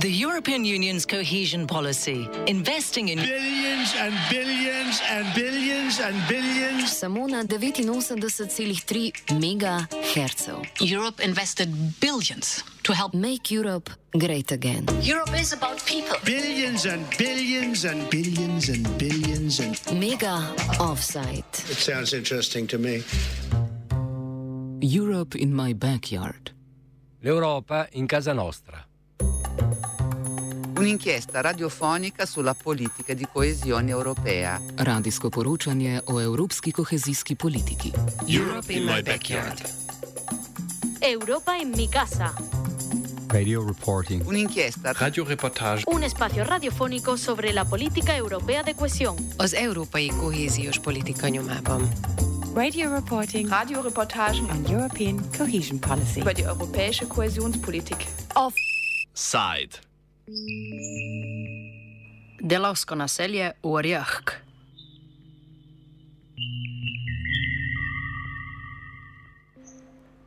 The European Union's cohesion policy, investing in billions and billions and billions and billions. Samo na 89,3 megahercev. Europe invested billions to help Make Europe great again. Europe is about people. Billions and billions and billions and billions and. Mega offside. It sounds interesting to me. Europe in my backyard. L'Europa in casa nostra. Un'inchiesta radiofonica sulla politica di coesione europea. Radijsko poročanje o evropski kohezijski politiki. Europe in my backyard. Europa en mi casa. Radio reporting. Un'inchiesta Radioreportage. Un espacio radiofónico sobre la política europea de cohesión. Az európai kohéziós politika nyomában. Radio reporting. Radioreportagen on European cohesion policy. über die europäische Kohäsionspolitik. Off. Delavsko naselje v Orjahk.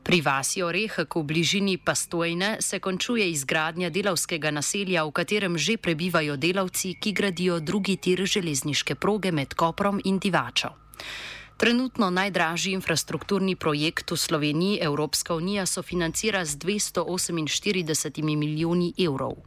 Pri vasi Orehek v bližini Pastojne se končuje izgradnja delavskega naselja, v katerem že prebivajo delavci, ki gradijo drugi tir železniške proge med Koprom in Divačo. Trenutno najdražji infrastrukturni projekt v Sloveniji Evropska unija sofinancira z 248 milijoni evrov.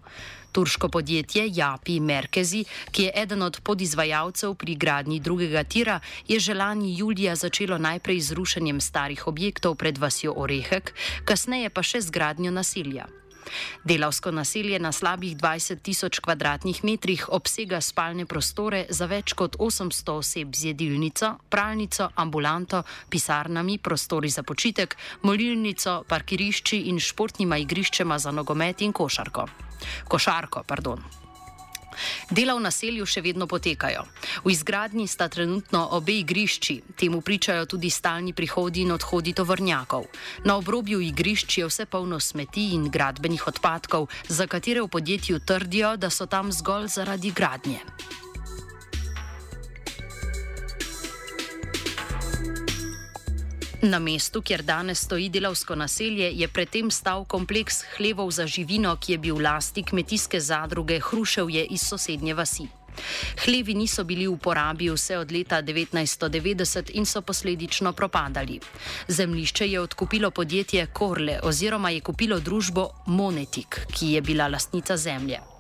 Turško podjetje Japi Merkezi, ki je eden od podizvajalcev pri gradnji drugega tira, je že lani julija začelo najprej z rušenjem starih objektov pred vasjo Orehek, kasneje pa še z gradnjo naselja. Delavsko naselje na slabih 20 tisoč kvadratnih metrih obsega spalne prostore za več kot 800 oseb z jedilnico, pralnico, ambulanto, pisarnami, prostori za počitek, molilnico, parkirišči in športnima igriščema za nogomet in košarko. Košarko, pardon. Dela v naselju še vedno potekajo. V izgradnji sta trenutno obe igrišči, temu pričajo tudi stalni prihodi in odhodi tovornjakov. Na obrobju igrišč je vse polno smeti in gradbenih odpadkov, za katere v podjetju trdijo, da so tam zgolj zaradi gradnje. Na mestu, kjer danes stoji delavsko naselje, je predtem stal kompleks hlevov za živino, ki je bil v lasti kmetijske zadruge Hruševje iz sosednje vasi. Hlevi niso bili v uporabi vse od leta 1990 in so posledično propadali. Zemlišče je odkupilo podjetje Korle oziroma je kupilo družbo Monetik, ki je bila lastnica zemlje.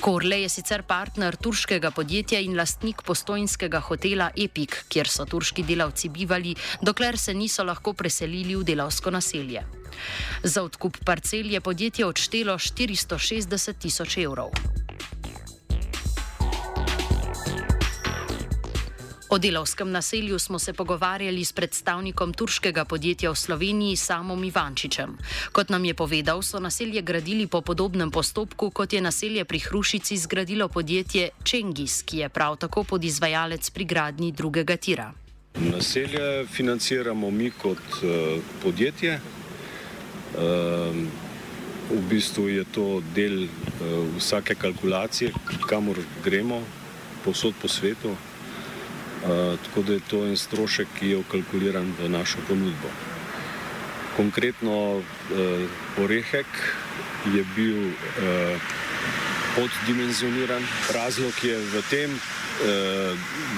Korle je sicer partner turškega podjetja in lastnik postojnskega hotela Epic, kjer so turški delavci bivali, dokler se niso lahko preselili v delavsko naselje. Za odkup parcel je podjetje odštelo 460 tisoč evrov. O delovskem naselju smo se pogovarjali s predstavnikom turškega podjetja v Sloveniji Samom Ivančičem. Kot nam je povedal, so naselje gradili po podobnem postopku, kot je naselje pri Hrušici zgradilo podjetje Čengis, ki je prav tako podizvajalec pri gradnji drugega tira. Naselje financiramo mi kot uh, podjetje. Uh, v bistvu je to del uh, vsake kalkulacije, kamor gremo, povsod po svetu. Uh, tako da je to en strošek, ki je ukalkuliran v našo ponudbo. Konkretno uh, Orehek je bil uh, poddimenzioniran. Razlog je v tem, uh,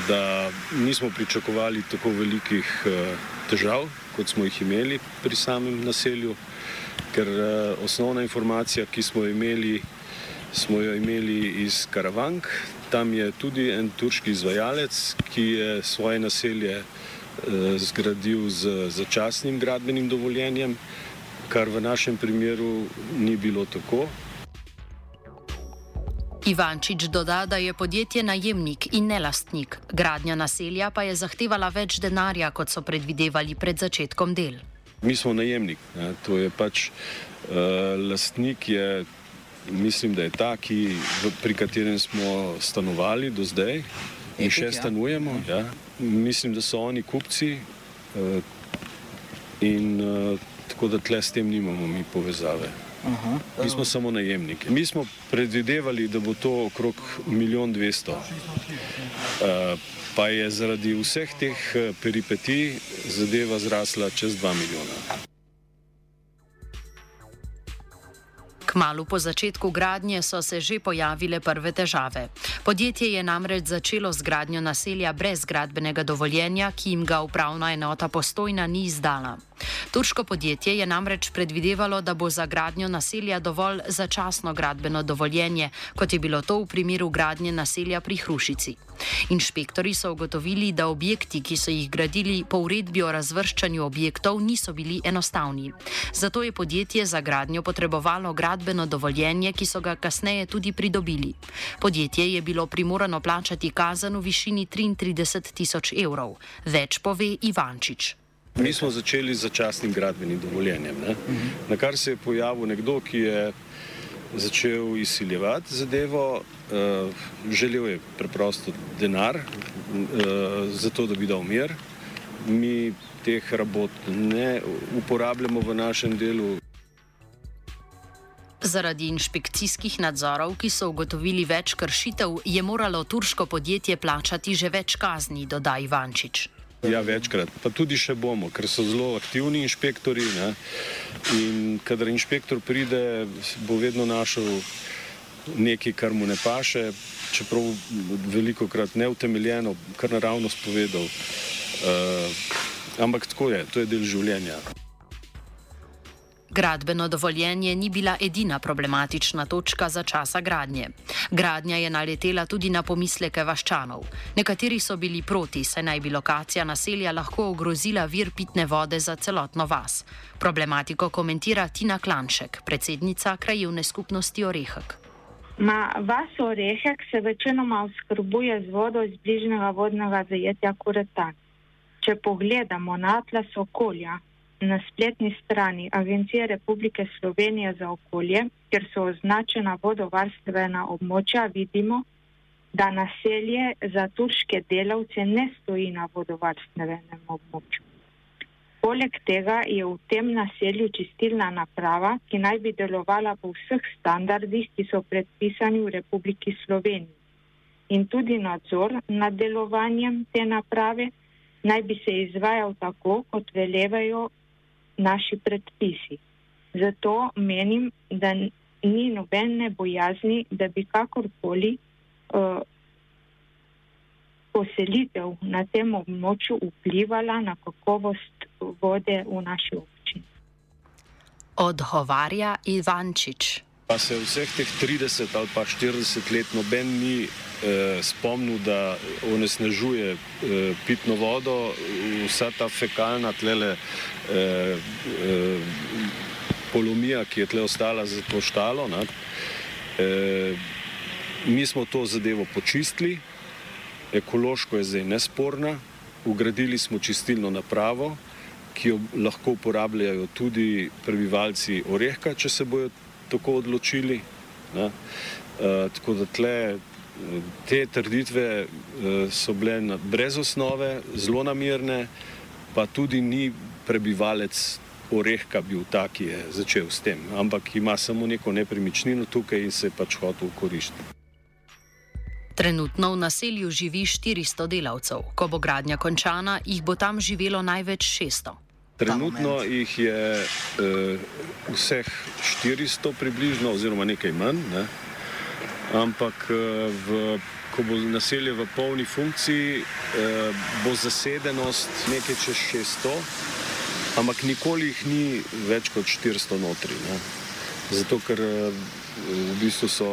da nismo pričakovali tako velikih uh, težav, kot smo jih imeli pri samem naselju, ker uh, osnovna informacija, ki smo jo imeli, smo jo imeli iz Karavank, tam je tudi en turški izvajalec, ki je svoje naselje eh, zgradil z začasnim gradbenim dovoljenjem, kar v našem primeru ni bilo tako. Ivančič doda, da je podjetje najemnik in ne lastnik, gradnja naselja pa je zahtevala več denarja, kot so predvidevali pred začetkom del. Mi smo najemnik, ne, to je pač uh, lastnik je mislim, da je ta, ki, pri katerem smo stanovali do zdaj in še stanujemo. Ja. Mislim, da so oni kupci uh, in uh, tako da tle s tem nimamo mi povezave. Aha. Mi smo samo najemniki. Mi smo predvidevali, da bo to okrog milijon dvesto. Pa je zaradi vseh teh peripetij zadeva zrasla čez dva milijona. Kmalu po začetku gradnje so se že pojavile prve težave. Podjetje je namreč začelo z gradnjo naselja brez gradbenega dovoljenja, ki jim ga upravna enota postojna ni izdala. Turško podjetje je namreč predvidevalo, da bo za gradnjo naselja dovolj začasno gradbeno dovoljenje, kot je bilo to v primeru gradnje naselja pri Hrušici. Inšpektori so ugotovili, da objekti, ki so jih gradili po uredbi o razvrščanju objektov, niso bili enostavni. Zato je podjetje za gradnjo potrebovalo gradbeno dovoljenje, ki so ga kasneje tudi pridobili. Podjetje je bilo primorano plačati kazen v višini 33 tisoč evrov. Več pove Ivančič. Mi smo začeli z začasnim gradbenim dovoljenjem, ne? na kar se je pojavil nekdo, ki je začel izsiljevati zadevo, uh, želel je preprosto denar, uh, zato da bi dal mir. Mi teh rabot ne uporabljamo v našem delu. Zaradi inšpekcijskih nadzorov, ki so ugotovili več kršitev, je moralo turško podjetje plačati že več kazni, doda Ivančič. Ja, večkrat, pa tudi še bomo, ker so zelo aktivni inšpektori. Ne? In kadar inšpektor pride, bo vedno našel nekaj, kar mu ne paše, čeprav veliko krat neutemeljeno, kar naravno spovedal. Uh, ampak tako je, to je del življenja. Gradbeno dovoljenje ni bila edina problematična točka za časa gradnje. Gradnja je naletela tudi na pomisleke vaščanov. Nekateri so bili proti, saj naj bi lokacija naselja lahko ogrozila vir pitne vode za celotno vas. Problematiko komentira Tina Klanšek, predsednica krajevne skupnosti Orehek. Ma, vas Orehek se večinoma oskrbuje z vodo iz bližnjega vodnega zajetja Kuretan. Če pogledamo na atlas okolja, na spletni strani Agencije Republike Slovenije za okolje, kjer so označena vodovarstvena območja, vidimo, da naselje za turške delavce ne stoji na vodovarstvenem območju. Poleg tega je v tem naselju čistilna naprava, ki naj bi delovala po vseh standardih, ki so predpisani v Republiki Sloveniji. In tudi nadzor nad delovanjem te naprave naj bi se izvajal tako, kot velevajo naši predpisi. Zato menim, da ni nobene bojazni, da bi kakorkoli uh, poselitev na tem območju vplivala na kakovost vode v naši občini. Odgovarja Ivančič. Pa se vseh teh 30 ali pa 40 let noben ni eh, spomnil, da onesnažuje eh, pitno vodo, vsa ta fekalna tlele eh, eh, polomija, ki je tle ostala za to štalo. Eh, mi smo to zadevo počistili, ekološko je zdaj nesporna, ugradili smo čistilno napravo, ki jo lahko uporabljajo tudi prebivalci Orehka, če se bojo tako odločili. Ne? Uh, tako da tle, te trditve uh, so bile brez osnove, zelo namirne, pa tudi ni prebivalec Orehka bil ta, ki je začel s tem, ampak ima samo neko nepremičnino tukaj in se je pač hotel koristiti. Trenutno v naselju živi 400 delavcev, ko bo gradnja končana, jih bo tam živelo največ 600. Trenutno jih je uh, vseh 400 približno, oziroma nekaj manj, ne? ampak uh, v, ko bo naselje v polni funkciji, uh, bo zasedenost nekaj čez 600, ampak nikoli jih ni več kot 400 notri. Ne? Zato, ker uh, v bistvu so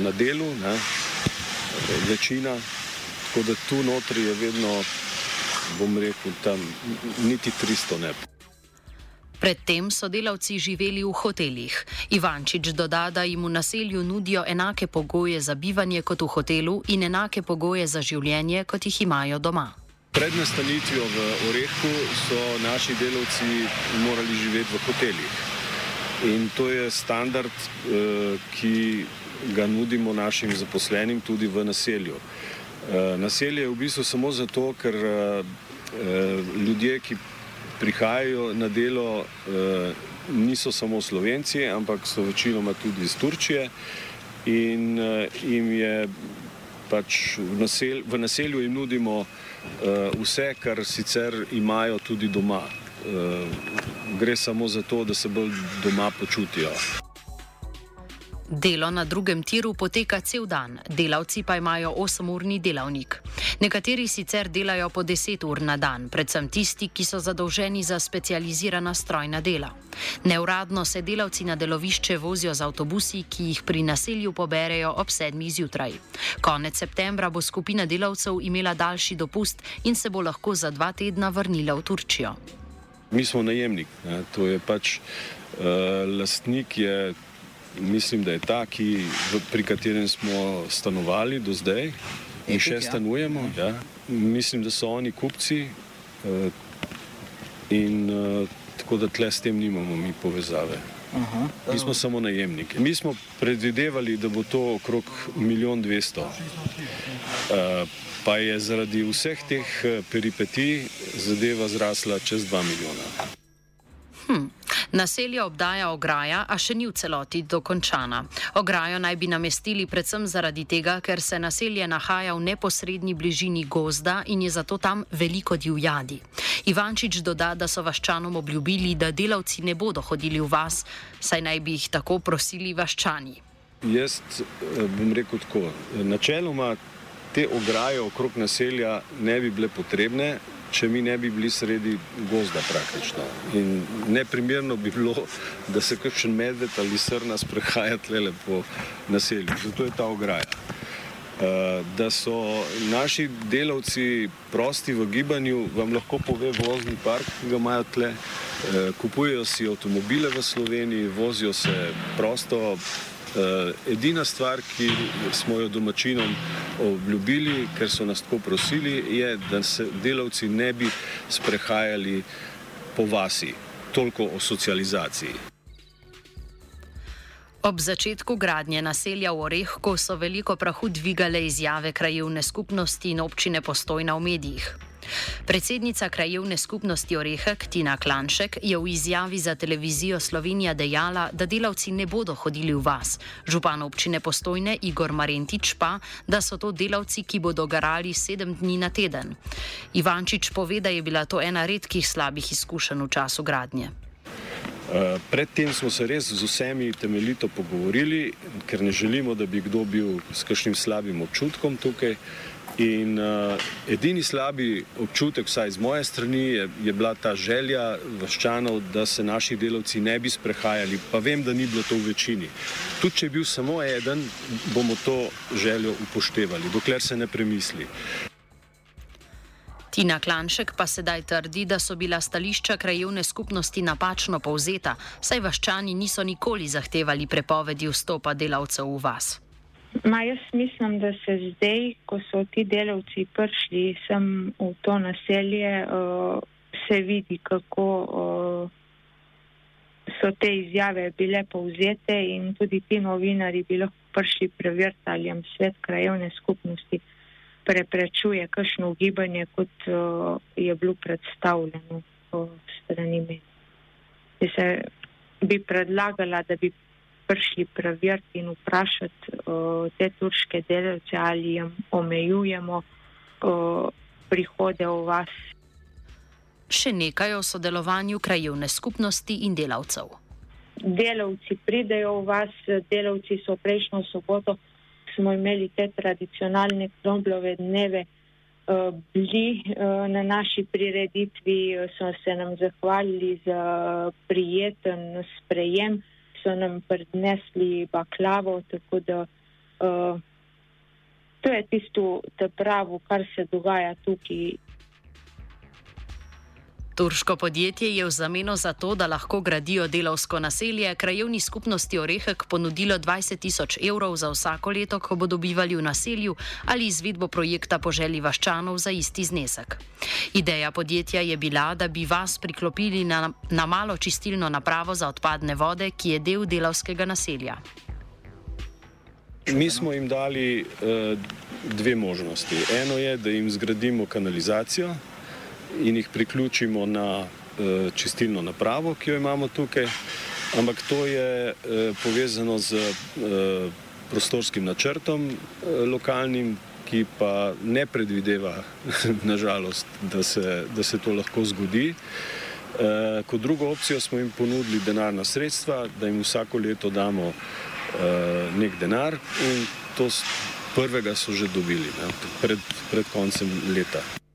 na delu, ne? večina, tako da tu notri je vedno bom rekel, tam niti 300 ne. Predtem so delavci živeli v hotelih. Ivančič doda, da jim v naselju nudijo enake pogoje za bivanje kot v hotelu in enake pogoje za življenje, kot jih imajo doma. Pred nastanitvijo v Orehku so naši delavci morali živeti v hotelih. In to je standard, eh, ki ga nudimo našim zaposlenim tudi v naselju. Eh, naselje je v bistvu samo zato, ker eh, ljudje, ki prihajajo na delo, eh, niso samo slovenci, ampak so večinoma tudi iz Turčije in jim je pač v, nasel, v naselju jim nudimo vse, kar sicer imajo tudi doma. Gre samo za to, da se bolj doma počutijo. Delo na drugem tiru poteka cel dan, delavci pa imajo 8-urni delavnik. Nekateri sicer delajo po 10 ur na dan, predvsem tisti, ki so zadolženi za specializirana strojna dela. Neuradno se delavci na delovišče vozijo z avtobusi, ki jih pri naselju poberejo ob 7 zjutraj. Konec septembra bo skupina delavcev imela daljši dopust in se bo lahko za dva tedna vrnila v Turčijo. Mi smo najemnik, ne, to je pač uh, lastnik. Je, mislim, da je ta, ki, pri katerem smo stanovali do zdaj in še stanujemo. Ja. Mislim, da so oni kupci uh, in uh, tako da tle s tem nimamo mi povezave. Aha, mi smo samo najemniki. Mi smo predvidevali, da bo to okrog 1 200 000. Uh, pa je zaradi vseh teh peripetij zadeva zrasla čez 2 milijona. Hm. Naselje obdaja ograja, a še ni v celoti dokončana. Ograjo naj bi namestili predvsem zaradi tega, ker se naselje nahaja v neposrednji bližini gozda in je zato tam veliko divjadi. Ivančič doda, da so vaščanom obljubili, da delavci ne bodo hodili v vas, saj naj bi jih tako prosili vaščani. Jaz eh, bom rekel tako. Načeloma te ograje okrog naselja ne bi bile potrebne, če mi ne bi bili sredi gozda praktično. In neprimerno bi bilo, da se kakšen medved ali srna sprehaja tlele po naselju. Zato je ta ograja. Uh, da so naši delavci prosti v gibanju, vam lahko pove vozni park, ki ga imajo tle. Uh, kupujejo si avtomobile v Sloveniji, vozijo se prosto, edina stvar, ki smo jo domačinom obljubili, ker so nas tako prosili, je, da se delavci ne bi sprehajali po vasi. Toliko o socializaciji. Ob začetku gradnje naselja v Orehku so veliko prahu dvigale izjave krajevne skupnosti in občine postojna v medijih. Predsednica krajevne skupnosti Orehek Tina Klanšek je v izjavi za televizijo Slovenija dejala, da delavci ne bodo hodili v vas. Župan občine Postojne Igor Marentič pa, da so to delavci, ki bodo garali sedem dni na teden. Ivančič pove, da je bila to ena redkih slabih izkušenj v času gradnje. Uh, predtem smo se res z vsemi temeljito pogovorili, ker ne želimo, da bi kdo bil s kakšnim slabim občutkom tukaj. In uh, edini slabi občutek, vsaj z moje strani, je, je bila ta želja vaščanov, da se naši delavci ne bi sprehajali. Pa vem, da ni bilo to v večini. Tudi če je bil samo eden, bomo to željo upoštevali, dokler se ne premisli. Tina Klanšek pa sedaj trdi, da so bila stališča krajevne skupnosti napačno povzeta, saj vaščani niso nikoli zahtevali prepovedi vstopa delavcev v vas. Ma jaz mislim, da se zdaj, ko so ti delavci prišli sem v to naselje, uh, se vidi, kako uh, so te izjave bile povzete in tudi ti novinari bi lahko prišli preveriti, ali jim svet krajevne skupnosti preprečuje kakšno ugibanje, kot uh, je bilo predstavljeno uh, strani med. Bi predlagala, da bi prišli preveriti in vprašati uh, te turške delavce, ali jim omejujemo uh, prihode v vas. Še nekaj o sodelovanju krajevne skupnosti in delavcev. Delavci pridejo v vas, delavci so prejšnjo soboto, smo imeli te tradicionalne kromblove dneve, uh, bili na naši prireditvi, so se nam zahvalili za prijeten sprejem so nam prinesli baklavo, tako da uh, to je tisto, da pravo, kar se dogaja tukaj. Turško podjetje je v zameno za to, da lahko gradijo delovsko naselje, krajevni skupnosti Orehek ponudilo 20 tisoč evrov za vsako leto, ko bodo bivali v naselju ali izvedbo projekta po želji vaščanov za isti znesek. Ideja podjetja je bila, da bi vas priklopili na, na malo čistilno napravo za odpadne vode, ki je del delovskega naselja. Mi smo jim dali uh, dve možnosti. Eno je, da jim zgradimo kanalizacijo in jih priključimo na uh, čistilno napravo, ki jo imamo tukaj. Ampak to je uh, povezano z uh, prostorskim načrtom lokalnim, ki pa ne predvideva, nažalost, da se, da se to lahko zgodi. Uh, kot drugo opcijo smo jim ponudili denarna sredstva, da jim vsako leto damo uh, nek denar in to prvega so že dobili ne, pred, pred koncem leta.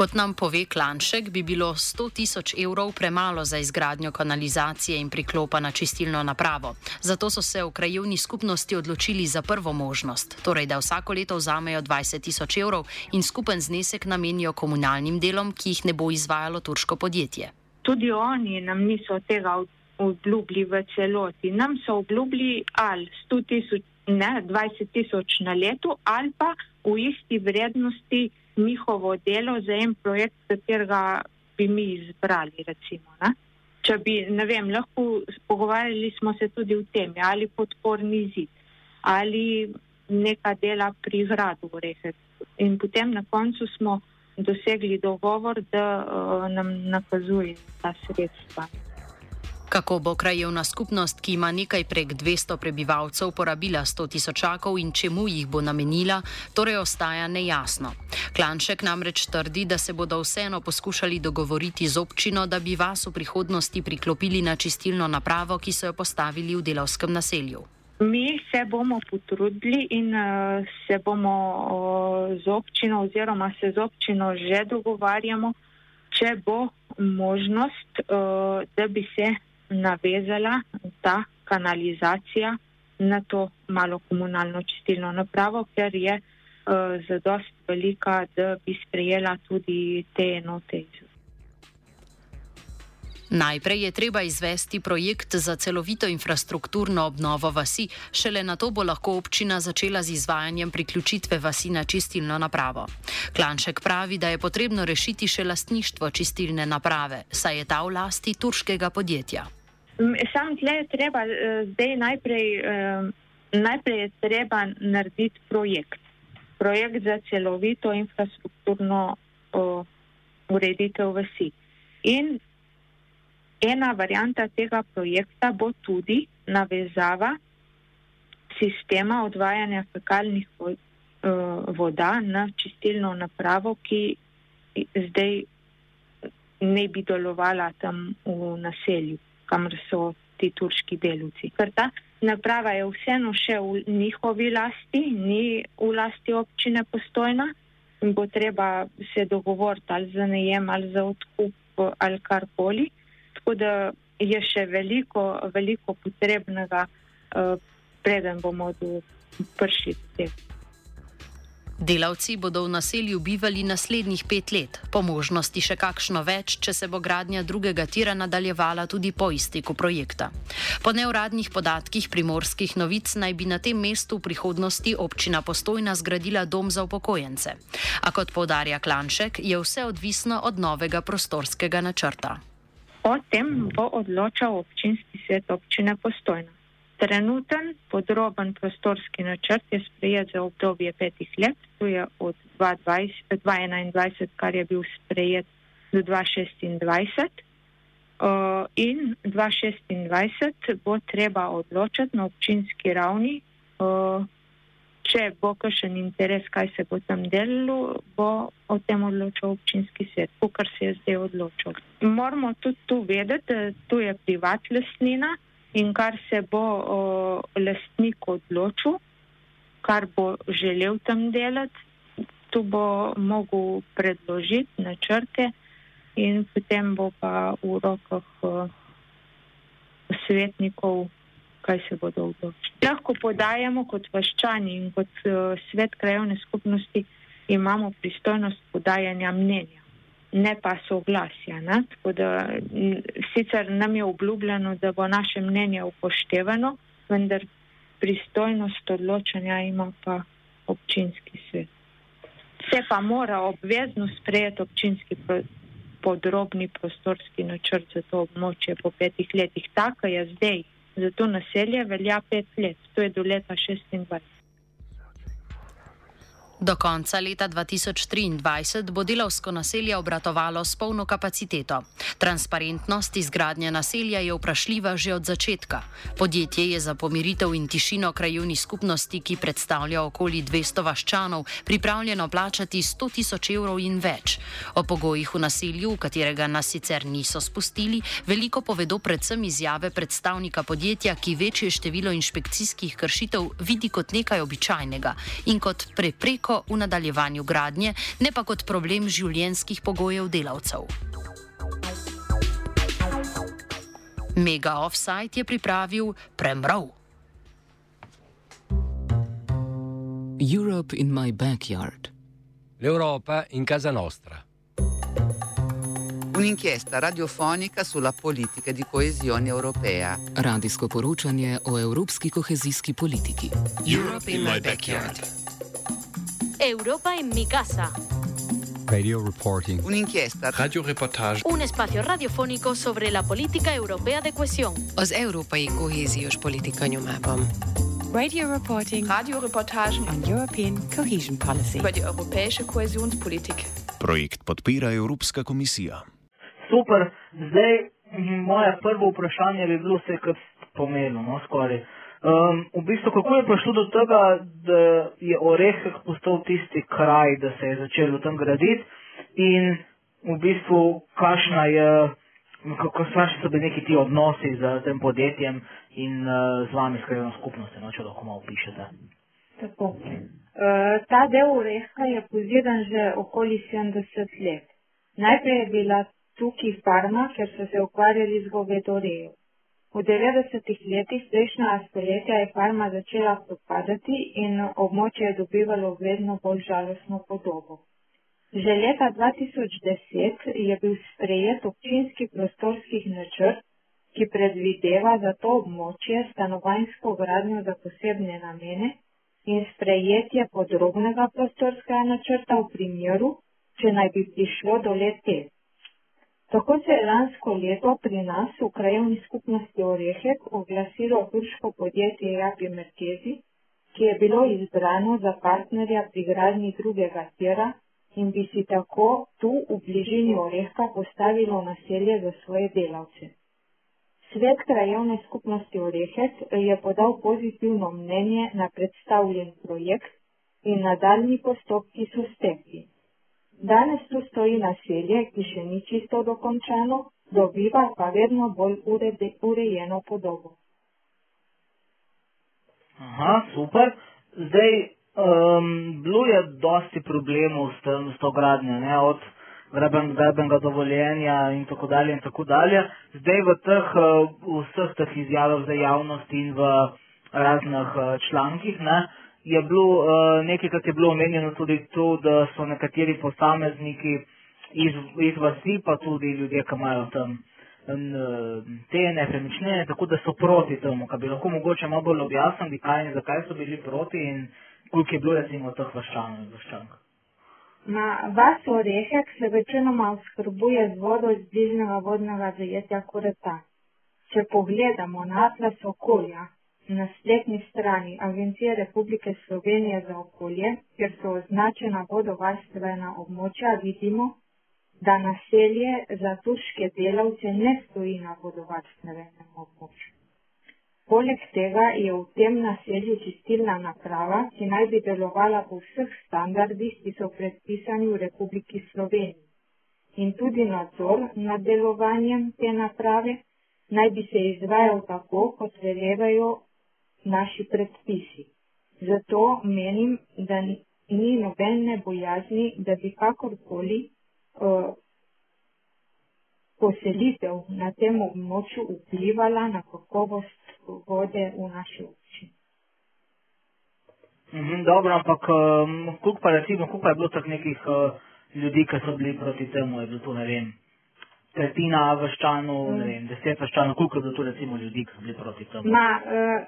Kot nam pove Klanšek, bi bilo 100 tisoč evrov premalo za izgradnjo kanalizacije in priklopa na čistilno napravo. Zato so se v krajovni skupnosti odločili za prvo možnost, torej da vsako leto vzamejo 20 tisoč evrov in skupen znesek namenijo komunalnim delom, ki jih ne bo izvajalo turško podjetje. Tudi oni nam niso tega obljubili v celoti. Nam so obljubili ali 100 tisoč, ne 20 tisoč na leto, ali pa v isti vrednosti njihovo delo za en projekt, katerega bi mi izbrali. Recimo, Če bi, ne vem, lahko pogovarjali smo se tudi o tem, ali podporni zid, ali neka dela pri gradu Rehe. In potem na koncu smo dosegli dogovor, da uh, nam nakazuje ta sredstva. Kako bo krajevna skupnost, ki ima nekaj prek 200 prebivalcev, porabila 100 tisočakov in čemu jih bo namenila, torej ostaja nejasno. Klanšek namreč trdi, da se bodo vseeno poskušali dogovoriti z občino, da bi vas v prihodnosti priklopili na čistilno napravo, ki so jo postavili v delovskem naselju. Mi se bomo potrudili in uh, se bomo uh, z občino oziroma se z občino že dogovarjamo, če bo možnost, uh, da bi se navezala ta kanalizacija na to malo komunalno čistilno napravo, ker je uh, zadost velika, da bi sprejela tudi te enote. Najprej je treba izvesti projekt za celovito infrastrukturno obnovo vasi, šele na to bo lahko občina začela z izvajanjem priključitve vasi na čistilno napravo. Klanšek pravi, da je potrebno rešiti še lastništvo čistilne naprave, saj je ta v lasti turškega podjetja. Sam tle je treba eh, zdaj najprej, eh, najprej je treba narediti projekt. Projekt za celovito infrastrukturno ureditev vasi. In ena varijanta tega projekta bo tudi navezava sistema odvajanja fekalnih eh, voda na čistilno napravo, ki zdaj ne bi delovala tam v naselju kamor so ti turški deluci. Ker ta naprava je vseeno še v njihovi lasti, ni v lasti občine postojna in bo treba se dogovoriti ali za najem ali za odkup ali karkoli. Tako da je še veliko, veliko potrebnega, uh, preden bomo prišli do tega. Delavci bodo v naselju bivali naslednjih pet let, po možnosti še kakšno več, če se bo gradnja drugega tira nadaljevala tudi po izteku projekta. Po neuradnih podatkih primorskih novic naj bi na tem mestu v prihodnosti občina postojna zgradila dom za upokojence. A kot povdarja Klanšek, je vse odvisno od novega prostorskega načrta. O tem bo odločal občinski svet občine postojna. Trenuten podroben prostorski načrt je sprejet za obdobje petih let, to je od 2021, kar je bil sprejet do 2026. Uh, in 2026 bo treba odločiti na občinski ravni, uh, če bo kakšen interes, kaj se bo tam delalo, bo o tem odločil občinski svet, kar se je zdaj odločil. Moramo tudi tu vedeti, da tu je privat lesnina in kar se bo o, lastnik odločil, kar bo želel tam delati, tu bo mogel predložiti načrte in potem bo pa v rokah o, svetnikov, kaj se bodo odločili. Lahko podajamo kot vaščani in kot o, svet krajovne skupnosti imamo pristojnost podajanja mnenja ne pa soglasja. Ne? Da, sicer nam je obljubljeno, da bo naše mnenje upoštevano, vendar pristojnost odločanja ima pa občinski svet. Se pa mora obvezno sprejeti občinski pro, podrobni prostorski načrt za to območje po petih letih. Tako je zdaj. Za to naselje velja pet let, to je do leta 26. Do konca leta 2023 bo delavsko naselje obratovalo s polno kapaciteto. Transparentnost izgradnje naselja je vprašljiva že od začetka. Podjetje je za pomiritev in tišino krajovni skupnosti, ki predstavlja okoli 200 vaščanov, pripravljeno plačati 100 tisoč evrov in več. O pogojih v naselju, v katerega nas sicer niso spustili, veliko povedo predvsem izjave predstavnika podjetja, ki večje število inšpekcijskih kršitev vidi kot nekaj običajnega in kot prepreko veliko v nadaljevanju gradnje, ne pa kot problem življenjskih pogojev delavcev. Mega Offside je pripravil Premrov. Europe in my backyard. L'Europa in casa nostra. Un'inchiesta radiofonica sulla politica di coesione europea. Radijsko poročanje o evropski kohezijski politiki. Europe in my backyard. Europa en mi casa. Radio reporting. Un'inchiesta. Radioreportage. Un espacio radiofónico sobre la política europea de cohesión. Az európai kohéziós politika nyomában. Radio reporting. Radioreportagen on European Cohesion Policy. Über die europäische Kohäsionspolitik. Projekt podpira Evropska komisija. Super. Zdaj, moje prvo vprašanje bi bilo vse, kar pomenilo, no, skoraj. Um, v bistvu, kako je prišlo do tega, da je Orehek postal tisti kraj, da se je začelo tam graditi in v bistvu, kakšna je, kako so bili neki ti odnosi z tem podjetjem in uh, z vami, s krajovno skupnostjo, no, če lahko malo opišete. Tako. Uh, ta del Orehka je pozidan že okoli 70 let. Najprej je bila tukaj farma, ker so se ukvarjali z govedorejo. V 90-ih letih prejšnjega stoletja je farma začela propadati in območje je dobivalo vedno bolj žalostno podobo. Že leta 2010 je bil sprejet občinski prostorski načrt, ki predvideva za to območje stanovanjsko gradnjo za posebne namene in sprejetje podrobnega prostorskega načrta v primeru, če naj bi prišlo do lete. Tako se je lansko leto pri nas v krajovni skupnosti Orehek oglasilo turško podjetje Japi Merkezi, ki je bilo izbrano za partnerja pri gradnji drugega tira in bi si tako tu v bližini Orehka postavilo naselje za svoje delavce. Svet krajovne skupnosti Orehek je podal pozitivno mnenje na predstavljen projekt in nadaljni postopki so stekli. Danes tu stoji naselje, ki še ni čisto dokončano, dobiva pa vedno bolj urede, urejeno podobo. Aha, super. Zdaj, um, bilo je dosti problemov s, tem, s to gradnjo, ne, od grebenega dovoljenja in tako dalje in tako dalje. Zdaj v teh, uh, vseh teh izjavah za javnost in v raznih uh, člankih, ne, je bilo uh, nekaj, kar je bilo omenjeno tudi to, da so nekateri posamezniki iz, iz vasi, pa tudi ljudje, ki imajo tam te nepremičnine, tako da so proti temu, kar bi lahko mogoče malo bolj objasnili, kaj in zakaj so bili proti in koliko je bilo recimo teh vaščanov in vaščank. Na vas orehek se večinoma oskrbuje z vodo iz bližnjega vodnega zajetja Kureta. Če pogledamo na atlas okolja, na spletni strani Agencije Republike Slovenije za okolje, kjer so označena vodovarstvena območja, vidimo, da naselje za turške delavce ne stoji na vodovarstvenem območju. Poleg tega je v tem naselju čistilna naprava, ki naj bi delovala po vseh standardih, ki so predpisani v Republiki Sloveniji. In tudi nadzor nad delovanjem te naprave naj bi se izvajal tako, kot veljevajo naši predpisi. Zato menim, da ni nobene bojazni, da bi kakorkoli uh, poselitev na tem območju vplivala na kakovost vode v naši občini. Mhm, dobro, ampak um, koliko pa recimo, koliko je bilo tak nekih uh, ljudi, ki so bili proti temu, je bilo to, ne vem, tretjina vrščanov, mm. ne vem, deset vrščanov, koliko je bilo to recimo ljudi, ki so bili proti temu? Ma, uh,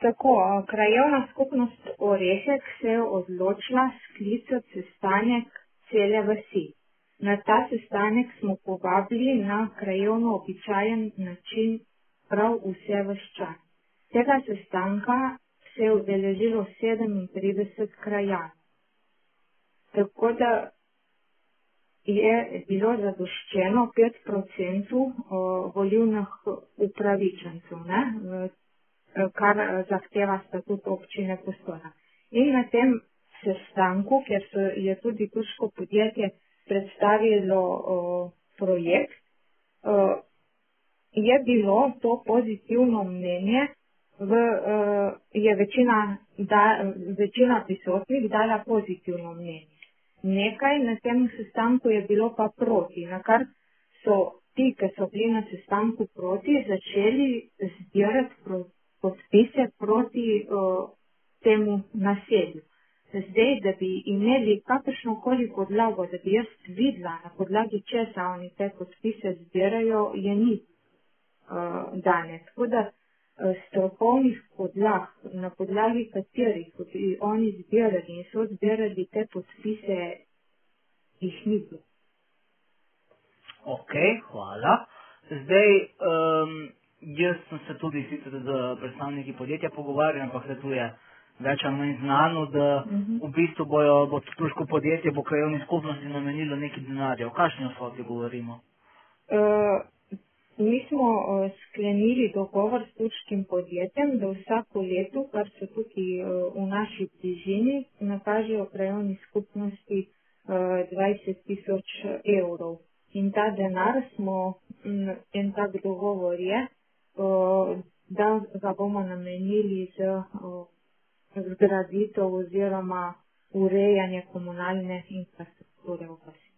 Tako, krajovna skupnost Orehek se je odločila sklicati sestanek cele vasi. Na ta sestanek smo povabili na krajovno običajen način prav vse vrščane. Tega sestanka se je udeležilo 37 krajanov. Tako da je bilo zadoščeno 5% volivnih upravičencev, ne, kar zahteva statut občine Postojna. In na tem sestanku, ker so, je tudi turško podjetje predstavilo o, projekt, o, je bilo to pozitivno mnenje, v, o, je večina, da, večina prisotnih dala pozitivno mnenje nekaj na tem sestanku je bilo pa proti, na kar so ti, ki so bili na sestanku proti, začeli zbirati pro, podpise proti o, temu naselju. Zdaj, da bi imeli kakršno koli podlago, da bi jaz videla, na podlagi česa oni te podpise zbirajo, je ni uh, danes. Tako da uh, strokovnih podlag, na podlagi katerih bi oni zbirali in so zbirali te podpise, jih ni bilo. Ok, hvala. Zdaj, um, jaz sem se tudi sicer z predstavniki podjetja pogovarjal, ampak se tu je več ali manj znano, da uh -huh. v bistvu bojo, bo turško podjetje, bo krajovni skupnosti namenilo nekaj denarja. O kakšni vsoti govorimo? Uh, mi smo uh, sklenili dogovor s turškim podjetjem, da vsako leto, kar so tukaj uh, v naši bližini, nakažejo krajovni skupnosti 20 tisoč evrov. In ta denar smo, en tak dogovor je, da ga bomo namenili za zgraditev oziroma urejanje komunalne infrastrukture v vasi.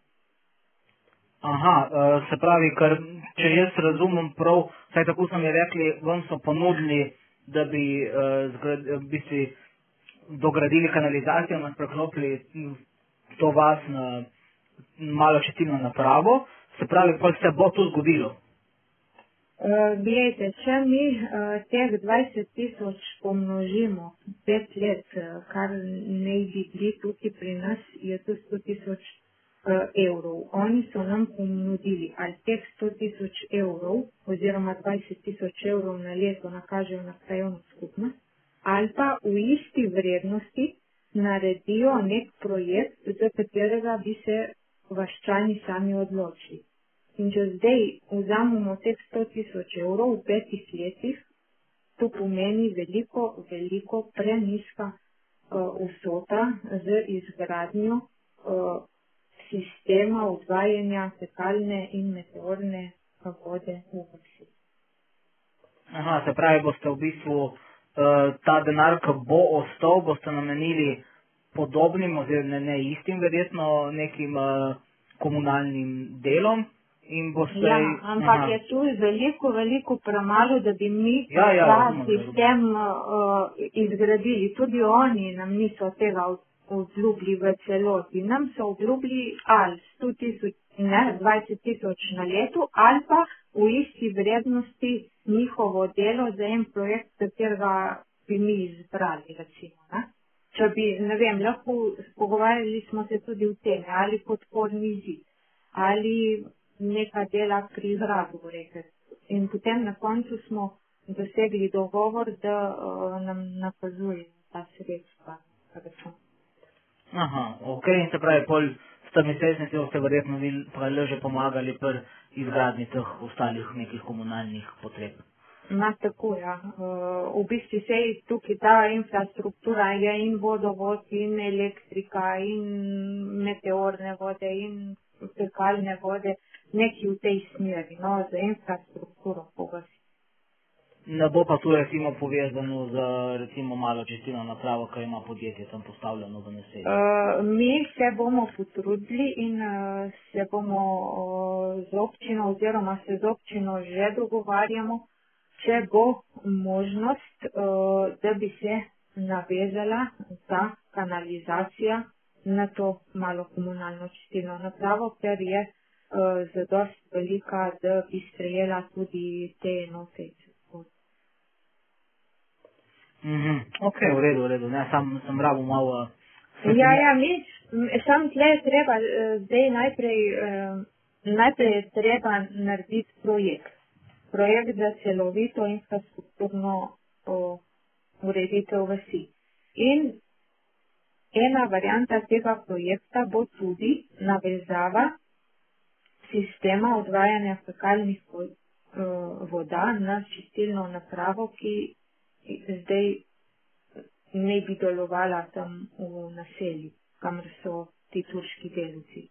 Aha, se pravi, ker če jaz razumem prav, saj tako so mi rekli, vam so ponudili, da bi v bistvu dogradili kanalizacijo, nas preklopili to vas na malo četilno napravo, se pravi, pa se bo to zgodilo. Uh, glejte, če mi uh, teh 20 tisoč pomnožimo pet let, uh, kar ne bi bili tukaj pri nas, je to 100 tisoč evrov. Oni so nam ponudili, ali teh 100 tisoč evrov oziroma 20 tisoč evrov na leto nakažejo na krajovno skupnost, ali pa v isti vrednosti naredijo nek projekt, za katerega bi se vaščani sami odločili. In če zdaj vzamemo teh 100 tisoč evrov v petih letih, to pomeni veliko, veliko preniska uh, vsota z izgradnjo uh, sistema odvajanja fekalne in meteorne vode v vrsti. Aha, se pravi, boste v bistvu uh, ta denar, ki bo ostal, boste namenili podobnim oziroma ne, ne istim, verjetno nekim uh, komunalnim delom. Boste, ja, ampak aha. je tu veliko, veliko premalo, da bi mi ja, ja, ta sistem uh, izgradili. Tudi oni nam niso tega obljubili v celoti. Nam so obljubili ali 100 tisoč, ne, 20 tisoč na leto, ali pa v isti vrednosti njihovo delo za en projekt, katerega bi mi izbrali, recimo. Ne? Če bi, ne vem, lahko pogovarjali smo se tudi v tem, ali podporni zid, ali neka dela pri rekel. In potem na koncu smo dosegli dogovor, da uh, nam nakazuje ta sredstva. Aha, ok, in se pravi, pol sta mesecnici ste verjetno vi le že pomagali pri izgradnji teh ostalih nekih komunalnih potreb. Na tako, ja. Uh, v bistvu se je tukaj ta infrastruktura, je in vodovod, in elektrika, in meteorne vode, in fekalne vode, nekaj v tej smeri, no, za infrastrukturo pogasi. Ne bo pa tu recimo povezano z recimo malo čistilno napravo, kaj ima podjetje tam postavljeno v naselju? Uh, mi se bomo potrudili in uh, se bomo uh, z občino oziroma se z občino že dogovarjamo, če bo možnost, uh, da bi se navezala ta kanalizacija na to malo komunalno čistilno napravo, ker je uh, zadost velika, da bi sprejela tudi te enote. Mm -hmm. Ok, v redu, v redu. Ne, sam sem rabo malo. Ja, ja, mi, sam tle je treba, zdaj najprej, najprej je treba narediti projekt. Projekt za celovito infrastrukturno ureditev vasi. In ena varianta tega projekta bo tudi navezava sistema odvajanja fekalnih voda na čistilno napravo, ki zdaj ne bi delovala tam v naselju, kamor so ti turški delovci.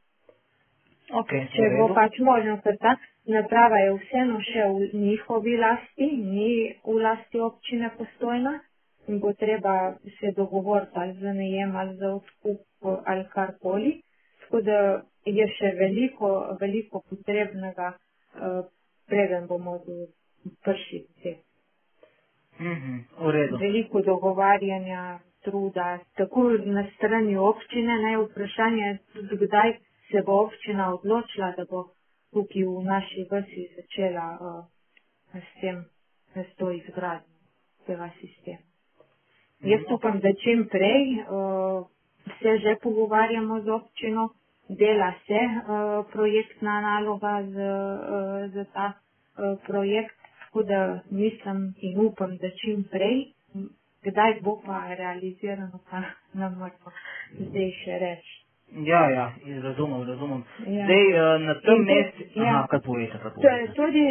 Okay, Če bo pač možno, ker ta naprava je vseeno še v njihovi lasti, ni v lasti občine postojna in bo treba se dogovoriti ali za najem ali za odkup ali karkoli. Tako da je še veliko, veliko potrebnega, uh, preden bomo prišli do tega. -hmm, veliko dogovarjanja, truda, tako na strani občine, naj vprašanje tudi kdaj se bo občina odločila, da bo tukaj v naši vrsti začela uh, s tem, s to izgradnjo tega sistema. Jaz upam, da čim prej uh, se že pogovarjamo z občino, dela se uh, projektna naloga z, uh, za ta uh, projekt, tako da mislim in upam, da čim prej, kdaj bo pa realizirano, pa ne moramo zdaj še reči. Ja, ja, razumem, razumem. Ja. Zdaj, na tem mestu, ja. kaj povete? Tudi,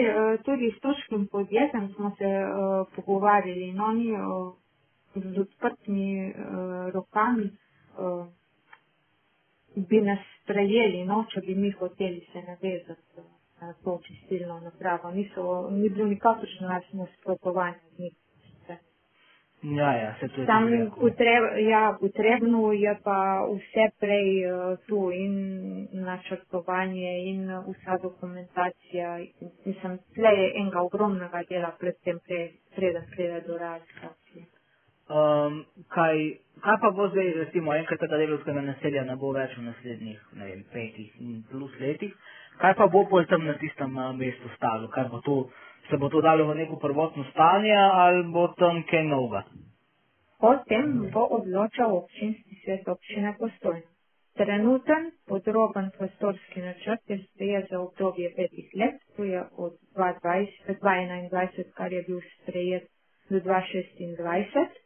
tudi s turškim podjetjem smo se uh, pogovarjali in oni uh, z odprtimi uh, rokami uh, bi nas sprejeli, no, če bi mi hoteli se navezati na to čistilno napravo. Niso, ni bilo nikakršno nasprotovanje z njih. Ja, ja, se to je. Tam potreb, ja, potrebno je pa vse prej uh, tu in načrtovanje in vsa dokumentacija. Mislim, tle je enega ogromnega dela predtem, pre, preden pride do realizacije. Um, kaj, kaj pa bo zdaj, recimo, enkrat tega delovskega naselja ne bo več v naslednjih, ne vem, petih plus letih, kaj pa bo pol tam na tistem mestu stalo, kaj bo to? se bo to dalo v neko prvotno stanje ali bo tam kaj novega? O tem bo odločal občinski svet občine Postojna. Trenuten podroben prostorski načrt je sprejet za obdobje petih let, to je od 2021, kar je bil sprejet do 2026.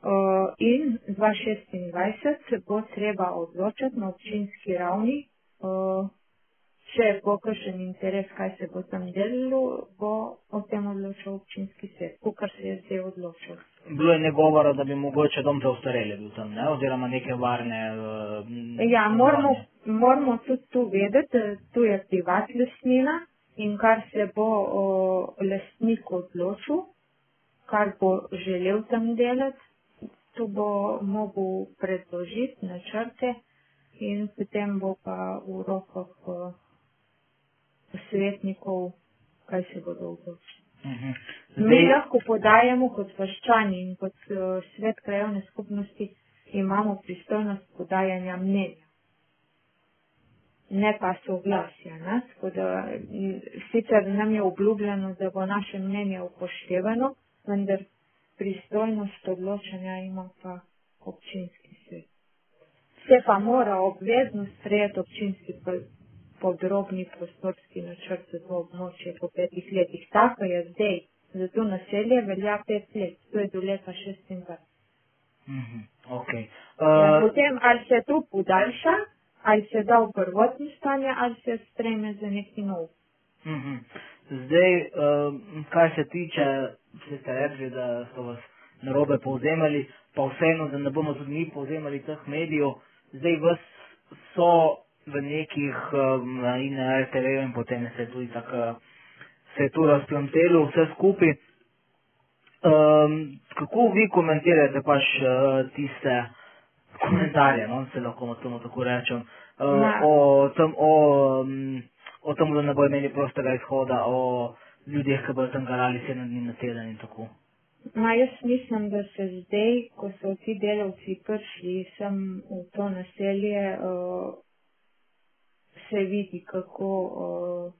Uh, in 2026 bo treba odločati na občinski ravni, uh, če bo kakšen interes, kaj se bo tam delalo, bo o tem odločil občinski svet, kar se je zdaj odločil. Bilo je negovora, da bi mogoče dom za ustarele bil tam, ne? oziroma neke varne. Uh, ja, moramo, moramo tudi tu vedeti, da tu je privat lastnina in kar se bo uh, lastnik odločil, kar bo želel tam delati, tu bo mogel predložiti načrte in potem bo pa v rokah. Uh, svetnikov, kaj se bodo odločili. Uh -huh. Zdaj... Mi lahko podajamo kot vaščani in kot uh, svet krajovne skupnosti imamo pristojnost podajanja mnenja. Ne pa soglasja. Ne? Da, sicer nam je obljubljeno, da bo naše mnenje upoštevano, vendar pristojnost odločanja ima pa občinski svet. Se pa mora obvezno sprejeti občinski podrobni prostorski načrt za to območje po petih letih. Tako je zdaj. Za to naselje velja pet let, to je do leta 26. Mm -hmm. okay. uh, potem ali se to podaljša, ali se da v prvotno stanje, ali se spreme za neki nov. Mm -hmm. Zdaj, uh, kar se tiče, če ste rekli, da so vas narobe povzemali, pa vseeno, da ne bomo tudi mi povzemali teh medijev, zdaj vas so v nekih um, in na RTV in potem se je tudi tako se je tu razplamtelo vse skupaj. Um, kako vi komentirate pač uh, tiste komentarje, no, se lahko tomu tako rečem, uh, o tem, o, um, o tem, da ne bo imeli prostega izhoda, o ljudeh, ki bodo tam garali sedem dni na teden in tako. Ma, jaz mislim, da se zdaj, ko so ti delavci prišli sem v to naselje, uh, se vidi, kako uh,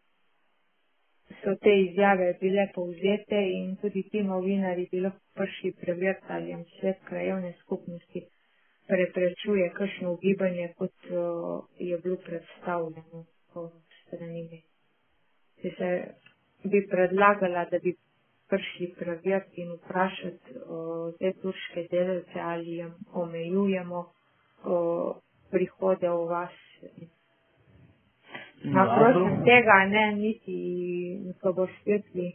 so te izjave bile povzete in tudi ti novinari bi lahko prišli preveriti, ali jim svet krajovne skupnosti preprečuje kakšno ugibanje, kot uh, je bilo predstavljeno po strani. Se bi predlagala, da bi prišli preveriti in vprašati uh, te turške delavce, ali jim omejujemo uh, prihode v vas. Naprosto tega ne, niti ko bo svetli.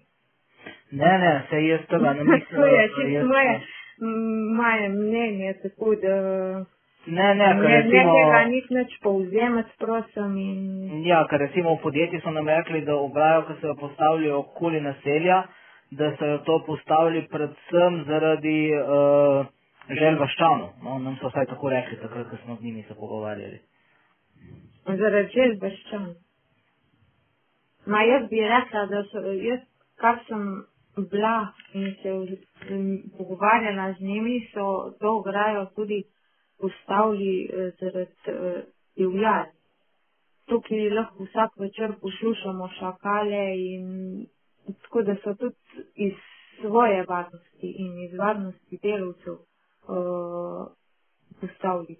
Ne, ne, se jaz tega ne mislim. to je čisto moje, moje mnenje, tako da ne, ne, ker ne, recimo, ne tega nič neč povzemati, prosim. In... Ja, ker recimo v podjetju so nam rekli, da ograjo, ko se jo postavljajo okoli naselja, da so jo to postavili predvsem zaradi uh, želj vaščanov. No, nam so vsaj tako rekli, takrat, ko smo z njimi se pogovarjali. Zaradi želj vaščanov. Ma jaz bi rekla, da so, jaz, kar sem bila in se pogovarjala z njimi, so to ograjo tudi postavili uh, zaradi uh, divjadi. Tukaj lahko vsak večer poslušamo šakale in tako da so tudi iz svoje varnosti in iz varnosti delavcev uh, postavili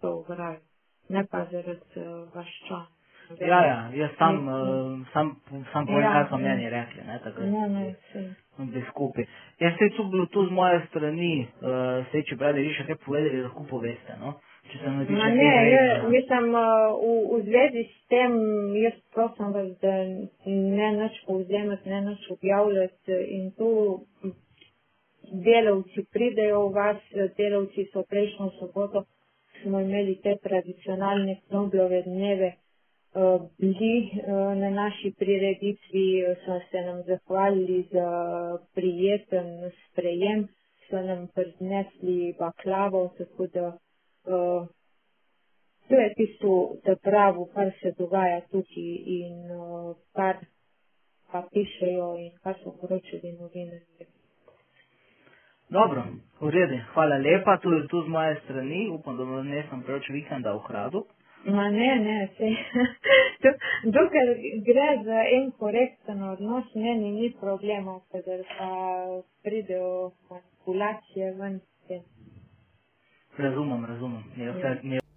to ograjo, ne pa zaradi uh, vaščan. Ja, ja, jaz sam, uh, sam, sam povem, ja, kaj so meni rekli. Ne, tako, ne, ne, bi skupaj. Jaz se tu bilo tu z moje strani, uh, se če bi vi še kaj povedali, lahko poveste. No? Če se ne, ne, jaz, mislim, uh, v, v zvezi s tem, jaz prosim vas, da ne nič povzemati, ne nič objavljati in tu delavci pridejo v vas, delavci so prejšnjo soboto, smo imeli te tradicionalne knoblove dneve, bili na naši prireditvi, so se nam zahvalili za prijeten sprejem, so nam prinesli baklavo, tako da to je tisto, da pravo, kar se dogaja tukaj in kar pa pišejo in kar so poročali novinarji. Dobro, v redu, hvala lepa, tudi tu z moje strani, upam, da vam nesem preveč vikenda v hradu. Ma ne, ne, se. Dokler gre za en korekten odnos, meni ni problema, kadar pa pridejo manipulacije ven. Razumem, razumem. Je vse, ja.